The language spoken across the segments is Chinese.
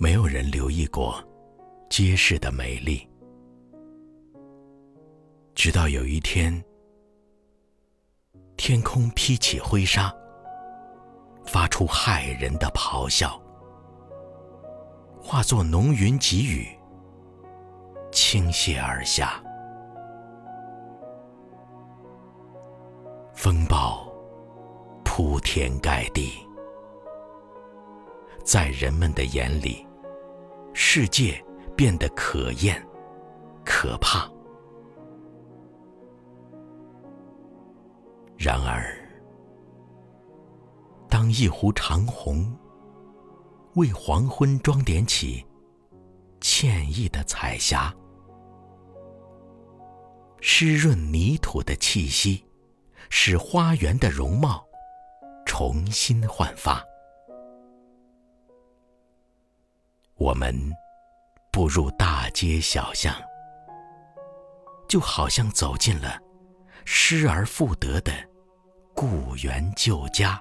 没有人留意过街市的美丽，直到有一天，天空披起灰纱，发出骇人的咆哮，化作浓云急雨，倾泻而下。风暴铺天盖地，在人们的眼里，世界变得可厌、可怕。然而，当一湖长虹为黄昏装点起歉意的彩霞，湿润泥土的气息。使花园的容貌重新焕发。我们步入大街小巷，就好像走进了失而复得的故园旧家。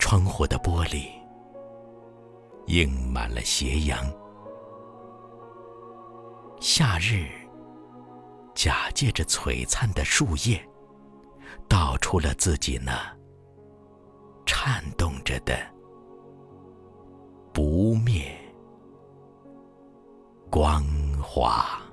窗户的玻璃映满了斜阳，夏日。假借着璀璨的树叶，道出了自己那着的不灭光华。